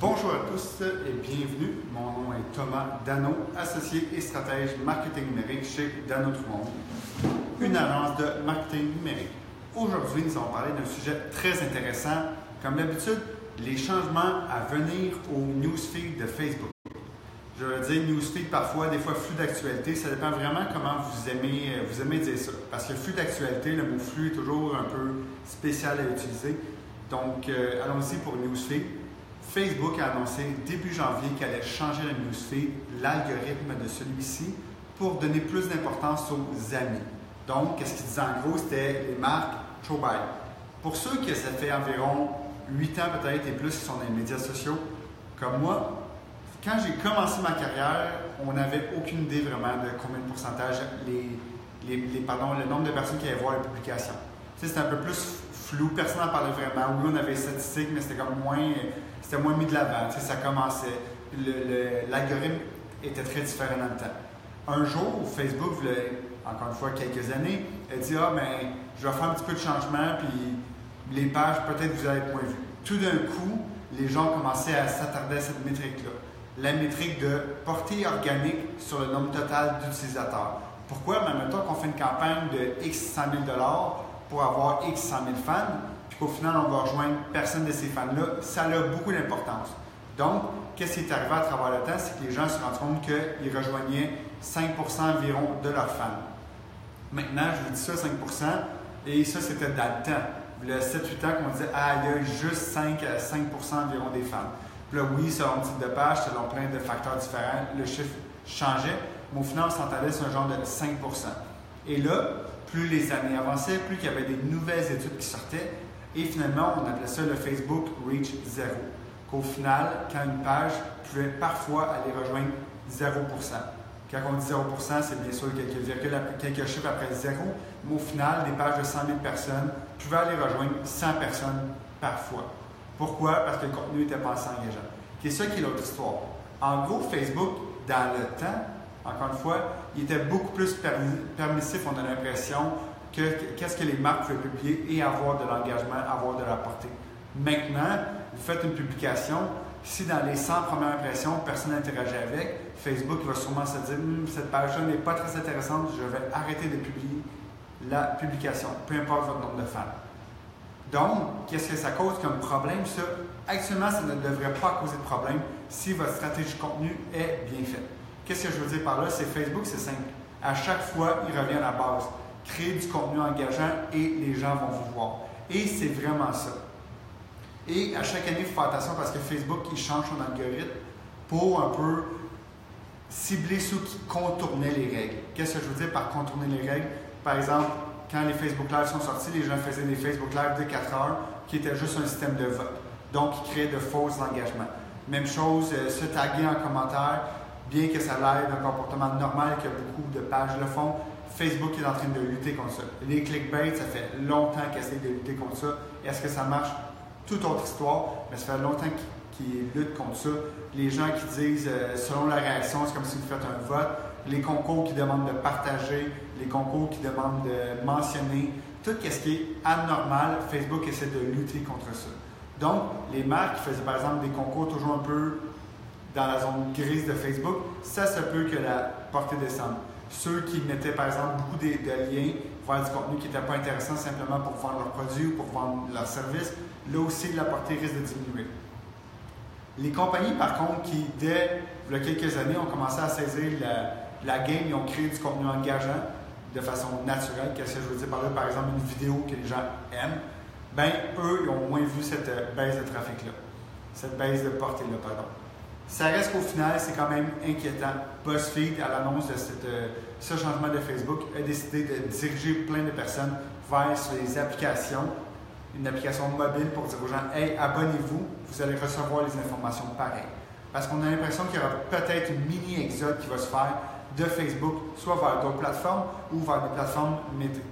Bonjour à tous et bienvenue. Mon nom est Thomas Dano, associé et stratège marketing numérique chez Dano Monde, une agence de marketing numérique. Aujourd'hui, nous allons parler d'un sujet très intéressant. Comme d'habitude, les changements à venir au newsfeed de Facebook. Je veux dire newsfeed parfois, des fois flux d'actualité. Ça dépend vraiment comment vous aimez, aimez dire ça. Parce que flux d'actualité, le mot flux est toujours un peu spécial à utiliser. Donc, euh, allons-y pour newsfeed. Facebook a annoncé début janvier qu'elle allait changer le newsfeed, l'algorithme de celui-ci, pour donner plus d'importance aux amis. Donc, qu'est-ce qu'il disait en gros? C'était les marques Joe Pour ceux qui ça fait environ 8 ans peut-être et plus qui sont dans les médias sociaux, comme moi, quand j'ai commencé ma carrière, on n'avait aucune idée vraiment de combien de pourcentage les, les, pardon, le nombre de personnes qui allaient voir les publications. Tu sais, c'était un peu plus personne n'en parlait vraiment. Oui, on avait les statistiques, mais c'était comme moins, c'était moins mis de l'avant. Ça commençait. L'algorithme était très différent dans le temps. Un jour, Facebook encore une fois, quelques années, a dit Ah, ben, je vais faire un petit peu de changement, puis les pages, peut-être vous allez être moins vues. Tout d'un coup, les gens commençaient à s'attarder à cette métrique-là. La métrique de portée organique sur le nombre total d'utilisateurs. Pourquoi? Mais maintenant qu'on fait une campagne de X 100 000 pour avoir X 100 000 fans, puis qu'au final, on va rejoindre personne de ces fans-là, ça a beaucoup d'importance. Donc, qu'est-ce qui est arrivé à travers le temps? C'est que les gens se rendent compte qu'ils rejoignaient 5% environ de leurs fans. Maintenant, je vous dis ça, 5% et ça, c'était dans le temps. Il y a 7-8 ans qu'on disait, ah, il y a juste 5 à 5 environ des fans. Puis là, oui, selon le type de page, selon plein de facteurs différents, le chiffre changeait, mais au final, on s'entendait sur un genre de 5% Et là, plus les années avançaient, plus il y avait des nouvelles études qui sortaient, et finalement, on appelait ça le Facebook Reach Zero. Qu'au final, quand une page pouvait parfois aller rejoindre 0% Quand on dit 0% c'est bien sûr quelques virgules, quelques chiffres après 0, mais au final, des pages de 100 000 personnes pouvaient aller rejoindre 100 personnes parfois. Pourquoi? Parce que le contenu n'était pas assez engageant. C'est ça qui est l'autre histoire? En gros, Facebook, dans le temps, encore une fois, il était beaucoup plus permissif, on a l'impression, que qu'est-ce que les marques pouvaient publier et avoir de l'engagement, avoir de la portée. Maintenant, vous faites une publication, si dans les 100 premières impressions, personne n'interagit avec, Facebook va sûrement se dire hum, cette page-là n'est pas très intéressante, je vais arrêter de publier la publication, peu importe votre nombre de fans. Donc, qu'est-ce que ça cause comme problème, ça? Actuellement, ça ne devrait pas causer de problème si votre stratégie de contenu est bien faite. Qu'est-ce que je veux dire par là? C'est Facebook, c'est simple. À chaque fois, il revient à la base. Créer du contenu engageant et les gens vont vous voir. Et c'est vraiment ça. Et à chaque année, il faut faire attention parce que Facebook, il change son algorithme pour un peu cibler ceux qui contournaient les règles. Qu'est-ce que je veux dire par contourner les règles? Par exemple, quand les Facebook Live sont sortis, les gens faisaient des Facebook Live de 4 heures qui étaient juste un système de vote. Donc, ils créaient de fausses engagements. Même chose, euh, se taguer en commentaire, bien que ça l'aide un comportement normal que beaucoup de pages le font, Facebook est en train de lutter contre ça. Les clickbait, ça fait longtemps qu'ils essaient de lutter contre ça. Est-ce que ça marche? Toute autre histoire, mais ça fait longtemps qu'ils luttent contre ça. Les gens qui disent, euh, selon la réaction, c'est comme si vous faites un vote. Les concours qui demandent de partager, les concours qui demandent de mentionner. Tout ce qui est anormal, Facebook essaie de lutter contre ça. Donc, les marques qui faisaient par exemple des concours toujours un peu dans la zone grise de Facebook, ça se peut que la portée descende. Ceux qui mettaient par exemple beaucoup de, liens vers du contenu qui n'était pas intéressant simplement pour vendre leurs produits ou pour vendre leurs services, là aussi la portée risque de diminuer. Les compagnies par contre qui, dès il y a quelques années, ont commencé à saisir la, game, ils ont créé du contenu engageant de façon naturelle. Qu'est-ce que je veux dire par là? Par exemple, une vidéo que les gens aiment. Ben, eux, ils ont moins vu cette baisse de trafic-là, cette baisse de portée-là, pardon. Ça reste qu'au final, c'est quand même inquiétant. BuzzFeed, à l'annonce de euh, ce changement de Facebook, a décidé de diriger plein de personnes vers les applications, une application mobile pour dire aux gens Hey, abonnez-vous, vous allez recevoir les informations pareilles. Parce qu'on a l'impression qu'il y aura peut-être une mini-exode qui va se faire de Facebook, soit vers d'autres plateformes ou vers des plateformes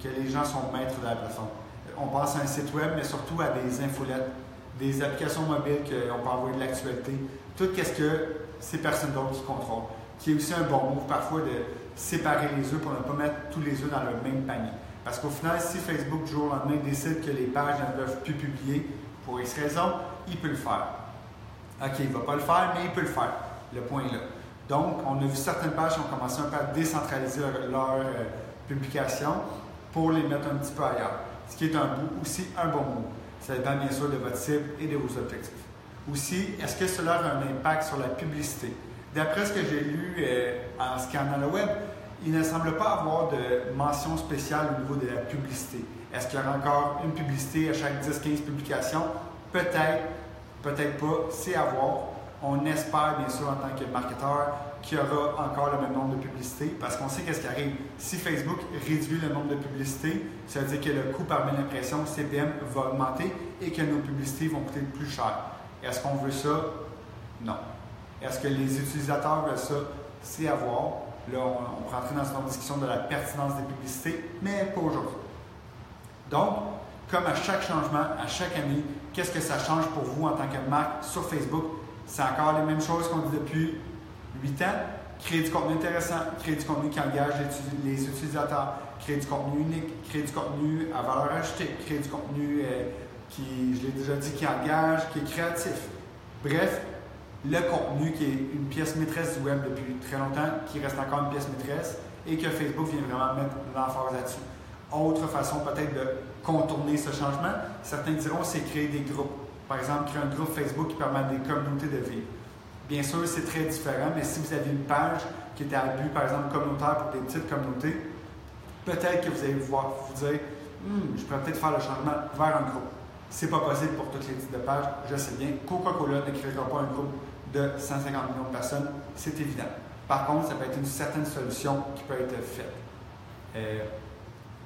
que les gens sont maîtres de la plateforme. On pense à un site web, mais surtout à des infolettes des applications mobiles qu'on peut envoyer de l'actualité, tout ce que ces personnes d'autres qui contrôlent, qui est aussi un bon move parfois de séparer les œufs pour ne pas mettre tous les œufs dans le même panier. Parce qu'au final, si Facebook, du jour au lendemain, décide que les pages ne peuvent plus publier pour X raisons, il peut le faire. OK, il ne va pas le faire, mais il peut le faire. Le point est là. Donc, on a vu certaines pages qui ont commencé un peu à décentraliser leur, euh, publication pour les mettre un petit peu ailleurs. Ce qui est un bout, aussi un bon mot. Ça dépend bien sûr de votre cible et de vos objectifs. Aussi, est-ce que cela a un impact sur la publicité? D'après ce que j'ai lu euh, en scannant le web, il ne semble pas avoir de mention spéciale au niveau de la publicité. Est-ce qu'il y aura encore une publicité à chaque 10-15 publications? Peut-être, peut-être pas, c'est à voir. On espère bien sûr en tant que marketeur qu'il y aura encore le même nombre de publicités parce qu'on sait qu'est-ce qui arrive. Si Facebook réduit le nombre de publicités, ça veut dire que le coût par mille impressions, CPM, va augmenter et que nos publicités vont coûter plus cher. Est-ce qu'on veut ça? Non. Est-ce que les utilisateurs veulent ça? C'est à voir. Là, on, on rentrer dans une discussion de la pertinence des publicités, mais pas aujourd'hui. Donc, comme à chaque changement, à chaque année, qu'est-ce que ça change pour vous en tant que marque sur Facebook? C'est encore les mêmes choses qu'on dit depuis 8 ans. Créer du contenu intéressant, créer du contenu qui engage les utilisateurs, créer du contenu unique, créer du contenu à valeur ajoutée, créer du contenu euh, qui, je l'ai déjà dit, qui engage, qui est créatif. Bref, le contenu qui est une pièce maîtresse du web depuis très longtemps, qui reste encore une pièce maîtresse et que Facebook vient vraiment mettre l'emphase là-dessus. Autre façon peut-être de contourner ce changement, certains diront c'est créer des groupes. Par exemple, créer un groupe Facebook qui permet à des communautés de vivre. Bien sûr, c'est très différent, mais si vous avez une page qui est à but, par exemple, communautaire pour des petites communautés, peut-être que vous allez pouvoir vous dire hmm, je pourrais peut-être faire le changement vers un groupe. C'est pas possible pour toutes les types de pages, je sais bien. Coca-Cola ne créera pas un groupe de 150 millions de personnes, c'est évident. Par contre, ça peut être une certaine solution qui peut être faite. Euh,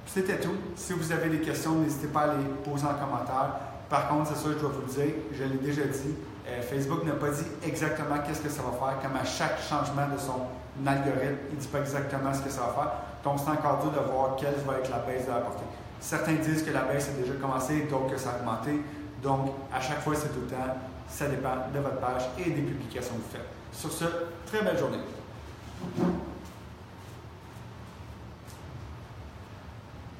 c'était tout. Si vous avez des questions, n'hésitez pas à les poser en commentaire. Par contre, c'est sûr, je dois vous le dire, je l'ai déjà dit, euh, Facebook n'a pas dit exactement qu'est-ce que ça va faire, comme à chaque changement de son algorithme, il ne dit pas exactement ce que ça va faire. Donc, c'est encore dur de voir quelle va être la baisse de la portée. Certains disent que la baisse a déjà commencé, d'autres que ça a augmenté. Donc, à chaque fois, c'est tout le temps. Ça dépend de votre page et des publications que vous faites. Sur ce, très belle journée.